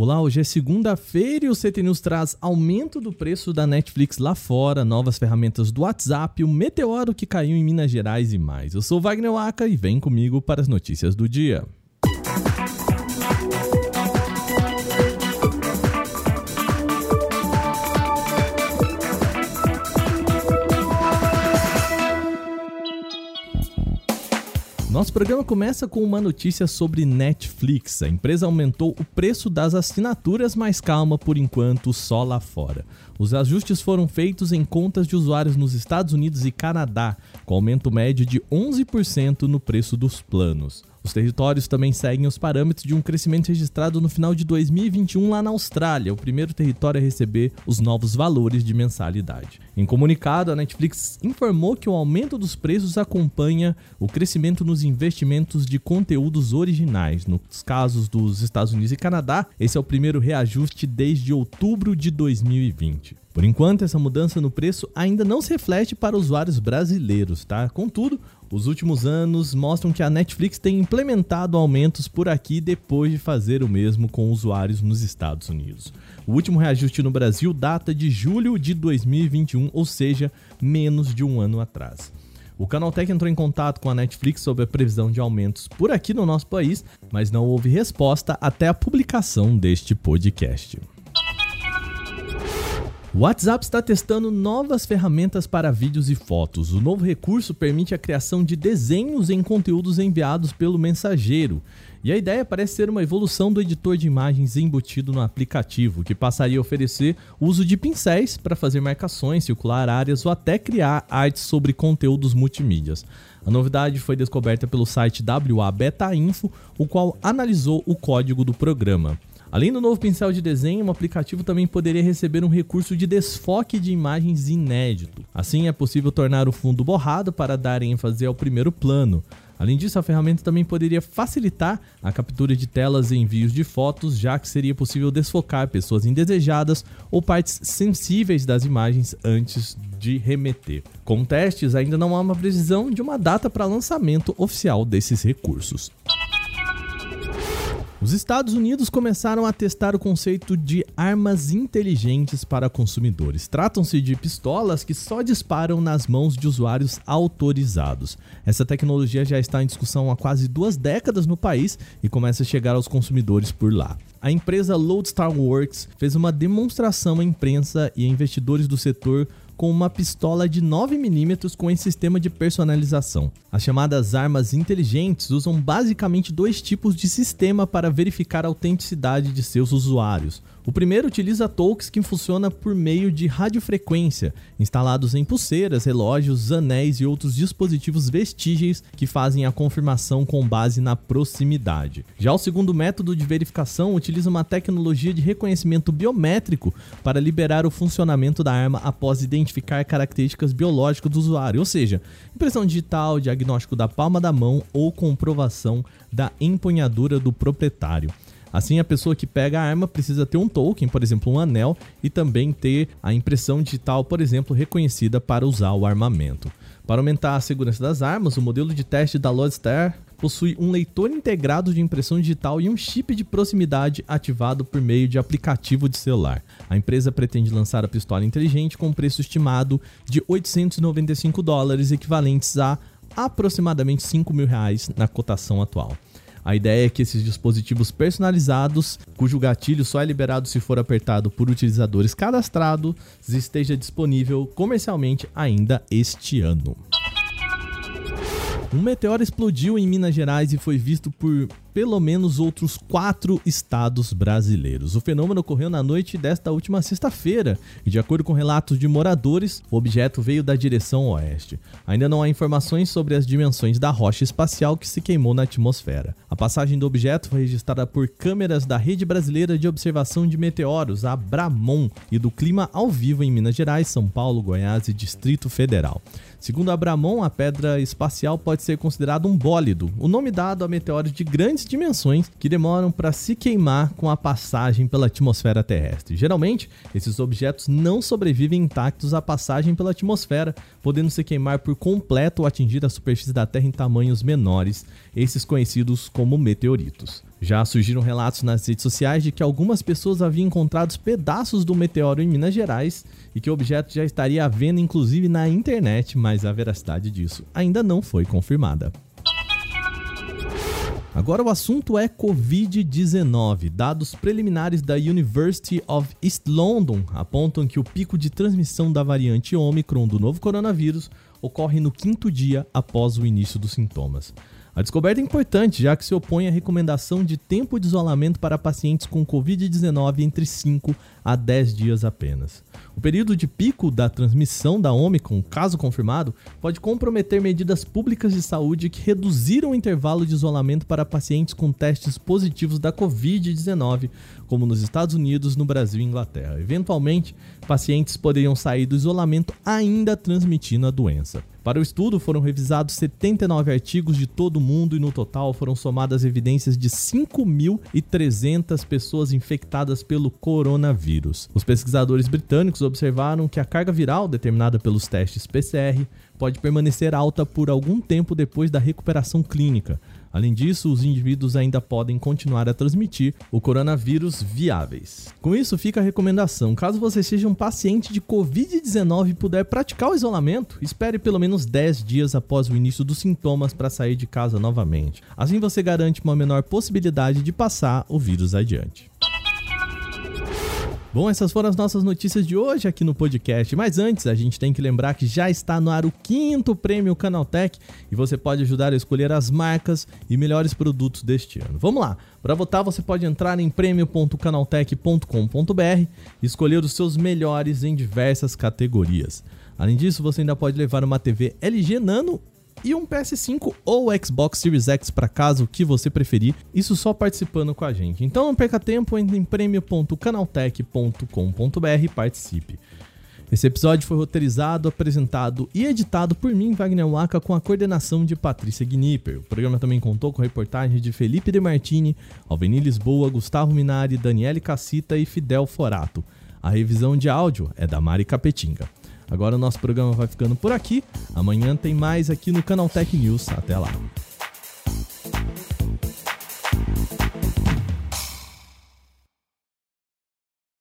Olá, hoje é segunda-feira e o CT News traz aumento do preço da Netflix lá fora, novas ferramentas do WhatsApp, o meteoro que caiu em Minas Gerais e mais. Eu sou Wagner Waka e vem comigo para as notícias do dia. Nosso programa começa com uma notícia sobre Netflix. A empresa aumentou o preço das assinaturas, mas calma por enquanto, só lá fora. Os ajustes foram feitos em contas de usuários nos Estados Unidos e Canadá, com aumento médio de 11% no preço dos planos. Os territórios também seguem os parâmetros de um crescimento registrado no final de 2021 lá na Austrália, o primeiro território a receber os novos valores de mensalidade. Em comunicado, a Netflix informou que o aumento dos preços acompanha o crescimento nos investimentos de conteúdos originais. Nos casos dos Estados Unidos e Canadá, esse é o primeiro reajuste desde outubro de 2020. Por enquanto, essa mudança no preço ainda não se reflete para usuários brasileiros, tá? Contudo, os últimos anos mostram que a Netflix tem implementado aumentos por aqui depois de fazer o mesmo com usuários nos Estados Unidos. O último reajuste no Brasil data de julho de 2021, ou seja, menos de um ano atrás. O Canaltech entrou em contato com a Netflix sobre a previsão de aumentos por aqui no nosso país, mas não houve resposta até a publicação deste podcast. O WhatsApp está testando novas ferramentas para vídeos e fotos. O novo recurso permite a criação de desenhos em conteúdos enviados pelo mensageiro. E a ideia parece ser uma evolução do editor de imagens embutido no aplicativo, que passaria a oferecer uso de pincéis para fazer marcações, circular áreas ou até criar artes sobre conteúdos multimídias. A novidade foi descoberta pelo site WA Beta Info, o qual analisou o código do programa. Além do novo pincel de desenho, o aplicativo também poderia receber um recurso de desfoque de imagens inédito. Assim, é possível tornar o fundo borrado para dar ênfase ao primeiro plano. Além disso, a ferramenta também poderia facilitar a captura de telas e envios de fotos, já que seria possível desfocar pessoas indesejadas ou partes sensíveis das imagens antes de remeter. Com testes, ainda não há uma precisão de uma data para lançamento oficial desses recursos. Os Estados Unidos começaram a testar o conceito de armas inteligentes para consumidores. Tratam-se de pistolas que só disparam nas mãos de usuários autorizados. Essa tecnologia já está em discussão há quase duas décadas no país e começa a chegar aos consumidores por lá. A empresa Lodestar Works fez uma demonstração à imprensa e a investidores do setor com uma pistola de 9mm com esse sistema de personalização. As chamadas armas inteligentes usam basicamente dois tipos de sistema para verificar a autenticidade de seus usuários. O primeiro utiliza tokens que funciona por meio de radiofrequência, instalados em pulseiras, relógios, anéis e outros dispositivos vestígeis que fazem a confirmação com base na proximidade. Já o segundo método de verificação utiliza uma tecnologia de reconhecimento biométrico para liberar o funcionamento da arma após identificar características biológicas do usuário, ou seja, impressão digital, diagnóstico da palma da mão ou comprovação da empunhadura do proprietário. Assim, a pessoa que pega a arma precisa ter um token, por exemplo, um anel, e também ter a impressão digital, por exemplo, reconhecida para usar o armamento. Para aumentar a segurança das armas, o modelo de teste da Lodestar possui um leitor integrado de impressão digital e um chip de proximidade ativado por meio de aplicativo de celular. A empresa pretende lançar a pistola inteligente com um preço estimado de 895 dólares, equivalentes a aproximadamente 5 mil reais na cotação atual. A ideia é que esses dispositivos personalizados, cujo gatilho só é liberado se for apertado por utilizadores cadastrados, esteja disponível comercialmente ainda este ano. Um meteoro explodiu em Minas Gerais e foi visto por pelo menos outros quatro estados brasileiros. O fenômeno ocorreu na noite desta última sexta-feira e, de acordo com relatos de moradores, o objeto veio da direção oeste. Ainda não há informações sobre as dimensões da rocha espacial que se queimou na atmosfera. A passagem do objeto foi registrada por câmeras da Rede Brasileira de Observação de Meteoros, a Bramon, e do clima ao vivo em Minas Gerais, São Paulo, Goiás e Distrito Federal. Segundo a Bramon, a pedra espacial pode ser considerada um bólido, o nome dado a meteoros de grandes dimensões que demoram para se queimar com a passagem pela atmosfera terrestre. Geralmente, esses objetos não sobrevivem intactos à passagem pela atmosfera, podendo se queimar por completo ou atingir a superfície da Terra em tamanhos menores, esses conhecidos como meteoritos. Já surgiram relatos nas redes sociais de que algumas pessoas haviam encontrado pedaços do meteoro em Minas Gerais e que o objeto já estaria à venda inclusive na internet, mas a veracidade disso ainda não foi confirmada. Agora o assunto é Covid-19. Dados preliminares da University of East London apontam que o pico de transmissão da variante Omicron do novo coronavírus ocorre no quinto dia após o início dos sintomas. A descoberta é importante, já que se opõe à recomendação de tempo de isolamento para pacientes com Covid-19 entre 5 a 10 dias apenas. O período de pico da transmissão da Omicron, caso confirmado, pode comprometer medidas públicas de saúde que reduziram o intervalo de isolamento para pacientes com testes positivos da Covid-19, como nos Estados Unidos, no Brasil e Inglaterra. Eventualmente, pacientes poderiam sair do isolamento ainda transmitindo a doença. Para o estudo, foram revisados 79 artigos de todo o mundo e no total foram somadas evidências de 5.300 pessoas infectadas pelo coronavírus. Os pesquisadores britânicos observaram que a carga viral determinada pelos testes PCR pode permanecer alta por algum tempo depois da recuperação clínica, Além disso, os indivíduos ainda podem continuar a transmitir o coronavírus viáveis. Com isso, fica a recomendação: caso você seja um paciente de Covid-19 e puder praticar o isolamento, espere pelo menos 10 dias após o início dos sintomas para sair de casa novamente. Assim você garante uma menor possibilidade de passar o vírus adiante. Bom, essas foram as nossas notícias de hoje aqui no podcast. Mas antes, a gente tem que lembrar que já está no ar o quinto prêmio Canaltech e você pode ajudar a escolher as marcas e melhores produtos deste ano. Vamos lá! Para votar, você pode entrar em prêmio.canaltech.com.br e escolher os seus melhores em diversas categorias. Além disso, você ainda pode levar uma TV LG Nano e um PS5 ou Xbox Series X para caso que você preferir, isso só participando com a gente. Então não perca tempo, entre em prêmio.canaltech.com.br e participe. Esse episódio foi roteirizado, apresentado e editado por mim, Wagner Waka, com a coordenação de Patrícia Gnipper. O programa também contou com reportagens de Felipe De Martini, Alveni Lisboa, Gustavo Minari, Daniele Cassita e Fidel Forato. A revisão de áudio é da Mari Capetinga. Agora o nosso programa vai ficando por aqui. Amanhã tem mais aqui no Canal Tech News. Até lá.